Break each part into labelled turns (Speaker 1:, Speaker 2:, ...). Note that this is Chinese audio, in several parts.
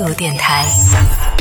Speaker 1: 度电台。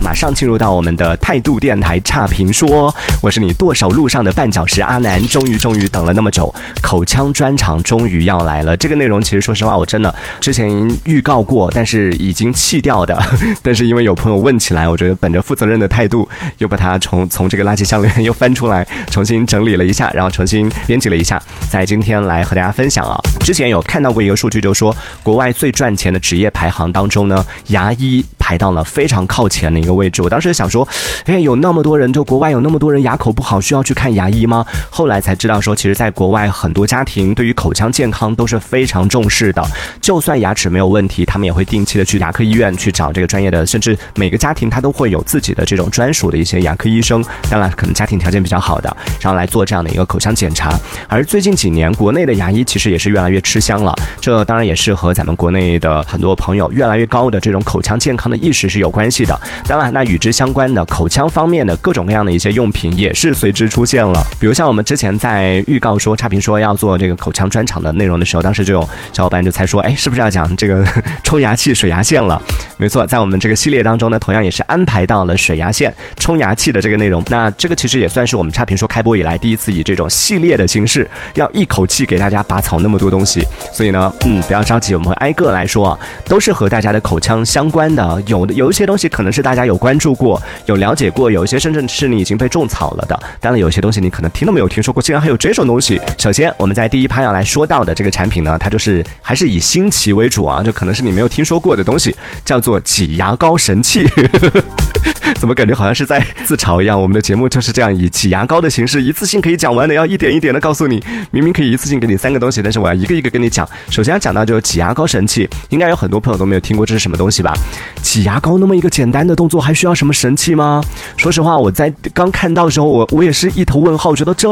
Speaker 2: 马上进入到我们的态度电台差评说，我是你剁手路上的绊脚石阿南，终于终于等了那么久，口腔专场终于要来了。这个内容其实说实话，我真的之前预告过，但是已经弃掉的。但是因为有朋友问起来，我觉得本着负责任的态度，又把它从从这个垃圾箱里面又翻出来，重新整理了一下，然后重新编辑了一下，在今天来和大家分享啊。之前有看到过一个数据，就说国外最赚钱的职业排行当中呢，牙医排到了非常靠前的一个。位置，我当时想说，哎，有那么多人，就国外有那么多人牙口不好，需要去看牙医吗？后来才知道说，其实，在国外很多家庭对于口腔健康都是非常重视的，就算牙齿没有问题，他们也会定期的去牙科医院去找这个专业的，甚至每个家庭他都会有自己的这种专属的一些牙科医生，当然可能家庭条件比较好的，然后来做这样的一个口腔检查。而最近几年，国内的牙医其实也是越来越吃香了，这当然也是和咱们国内的很多朋友越来越高的这种口腔健康的意识是有关系的。当然。那与之相关的口腔方面的各种各样的一些用品也是随之出现了，比如像我们之前在预告说差评说要做这个口腔专场的内容的时候，当时就有小伙伴就猜说，哎，是不是要讲这个冲牙器、水牙线了？没错，在我们这个系列当中呢，同样也是安排到了水牙线、冲牙器的这个内容。那这个其实也算是我们差评说开播以来第一次以这种系列的形式，要一口气给大家拔草那么多东西。所以呢，嗯，不要着急，我们会挨个来说，都是和大家的口腔相关的。有的有一些东西可能是大家有。关注过，有了解过，有一些深圳是你已经被种草了的。当然，有些东西你可能听都没有听说过，竟然还有这种东西。首先，我们在第一趴要来说到的这个产品呢，它就是还是以新奇为主啊，就可能是你没有听说过的东西，叫做挤牙膏神器。怎么感觉好像是在自嘲一样？我们的节目就是这样以挤牙膏的形式，一次性可以讲完的，要一点一点的告诉你。明明可以一次性给你三个东西，但是我要一个一个跟你讲。首先要讲到就是挤牙膏神器，应该有很多朋友都没有听过这是什么东西吧？挤牙膏那么一个简单的动作，还需要什么神器吗？说实话，我在刚看到的时候，我我也是一头问号，觉得这。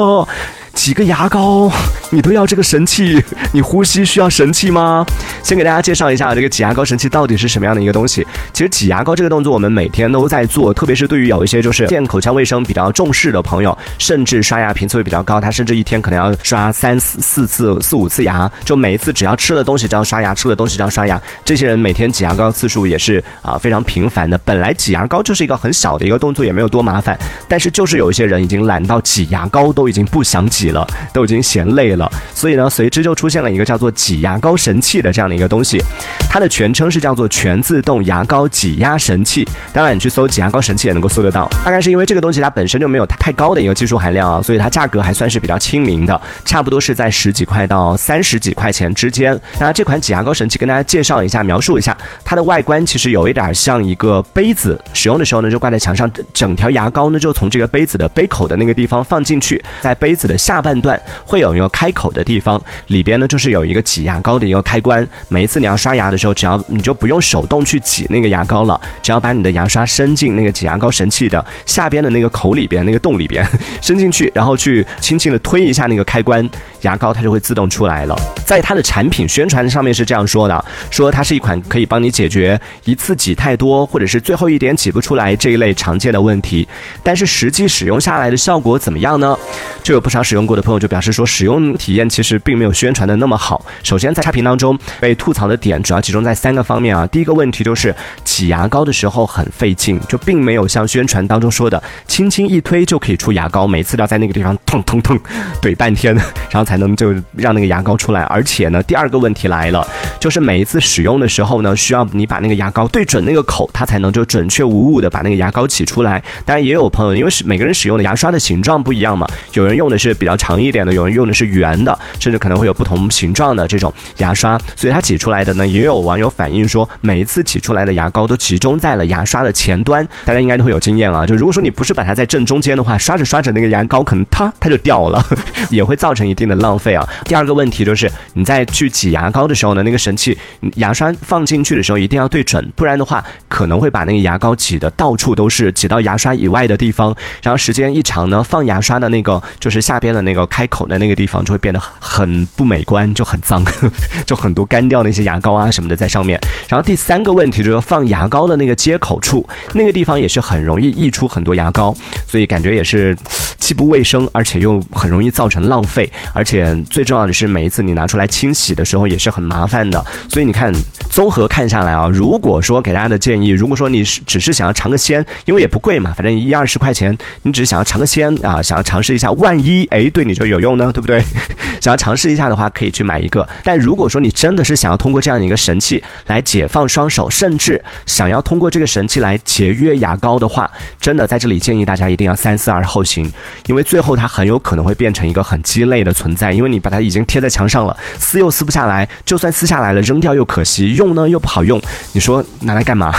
Speaker 2: 几个牙膏，你都要这个神器？你呼吸需要神器吗？先给大家介绍一下这个挤牙膏神器到底是什么样的一个东西。其实挤牙膏这个动作我们每天都在做，特别是对于有一些就是健口腔卫生比较重视的朋友，甚至刷牙频次会比较高，他甚至一天可能要刷三四四次、四五次牙，就每一次只要吃了东西就要刷牙，吃了东西就要刷牙。这些人每天挤牙膏次数也是啊非常频繁的。本来挤牙膏就是一个很小的一个动作，也没有多麻烦，但是就是有一些人已经懒到挤牙膏都已经不想挤。挤了，都已经嫌累了，所以呢，随之就出现了一个叫做挤牙膏神器的这样的一个东西，它的全称是叫做全自动牙膏挤压神器。当然，你去搜挤牙牙膏神器也能够搜得到。大概是因为这个东西它本身就没有太高的一个技术含量啊，所以它价格还算是比较亲民的，差不多是在十几块到三十几块钱之间。那这款挤牙膏神器跟大家介绍一下，描述一下它的外观，其实有一点像一个杯子，使用的时候呢，就挂在墙上，整条牙膏呢就从这个杯子的杯口的那个地方放进去，在杯子的。下半段会有一个开口的地方，里边呢就是有一个挤牙膏的一个开关。每一次你要刷牙的时候，只要你就不用手动去挤那个牙膏了，只要把你的牙刷伸进那个挤牙膏神器的下边的那个口里边，那个洞里边伸进去，然后去轻轻的推一下那个开关，牙膏它就会自动出来了。在它的产品宣传上面是这样说的：说它是一款可以帮你解决一次挤太多或者是最后一点挤不出来这一类常见的问题。但是实际使用下来的效果怎么样呢？就有不少使用。过的朋友就表示说，使用体验其实并没有宣传的那么好。首先，在差评当中被吐槽的点主要集中在三个方面啊。第一个问题就是挤牙膏的时候很费劲，就并没有像宣传当中说的轻轻一推就可以出牙膏，每次都要在那个地方痛痛痛怼半天，然 后才能就让那个牙膏出来。而且呢，第二个问题来了，就是每一次使用的时候呢，需要你把那个牙膏对准那个口，它才能就准确无误的把那个牙膏挤出来。当然，也有朋友因为是每个人使用的牙刷的形状不一样嘛，有人用的是比较。长一点的，有人用的是圆的，甚至可能会有不同形状的这种牙刷，所以它挤出来的呢，也有网友反映说，每一次挤出来的牙膏都集中在了牙刷的前端，大家应该都会有经验啊。就如果说你不是把它在正中间的话，刷着刷着那个牙膏可能它它就掉了，也会造成一定的浪费啊。第二个问题就是你在去挤牙膏的时候呢，那个神器牙刷放进去的时候一定要对准，不然的话可能会把那个牙膏挤得到处都是，挤到牙刷以外的地方，然后时间一长呢，放牙刷的那个就是下边的。那个开口的那个地方就会变得很不美观，就很脏，就很多干掉那些牙膏啊什么的在上面。然后第三个问题就是放牙膏的那个接口处，那个地方也是很容易溢出很多牙膏，所以感觉也是既不卫生，而且又很容易造成浪费，而。且最重要的是每一次你拿出来清洗的时候也是很麻烦的。所以你看，综合看下来啊，如果说给大家的建议，如果说你是只是想要尝个鲜，因为也不贵嘛，反正一二十块钱，你只是想要尝个鲜啊，想要尝试一下，万一哎对你就有用呢，对不对？想要尝试一下的话，可以去买一个。但如果说你真的是想要通过这样的一个神器来解放双手，甚至想要通过这个神器来节约牙膏的话，真的在这里建议大家一定要三思而后行，因为最后它很有可能会变成一个很鸡肋的存在，因为你把它已经贴在墙上了，撕又撕不下来，就算撕下来买了扔掉又可惜，用呢又不好用，你说拿来干嘛？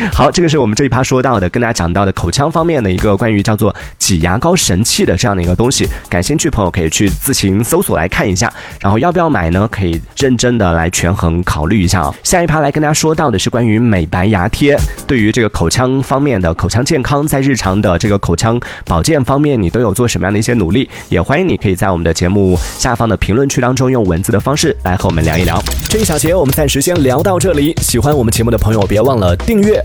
Speaker 2: 好，这个是我们这一趴说到的，跟大家讲到的口腔方面的一个关于叫做挤牙膏神器的这样的一个东西，感兴趣朋友可以去自行搜索来看一下，然后要不要买呢？可以认真的来权衡考虑一下啊。下一趴来跟大家说到的是关于美白牙贴，对于这个口腔方面的口腔健康，在日常的这个口腔保健方面，你都有做什么样的一些努力？也欢迎你可以在我们的节目下方的评论区当中用文字的方式来和我们聊一聊。这一小节我们暂时先聊到这里，喜欢我们节目的朋友别忘了订阅。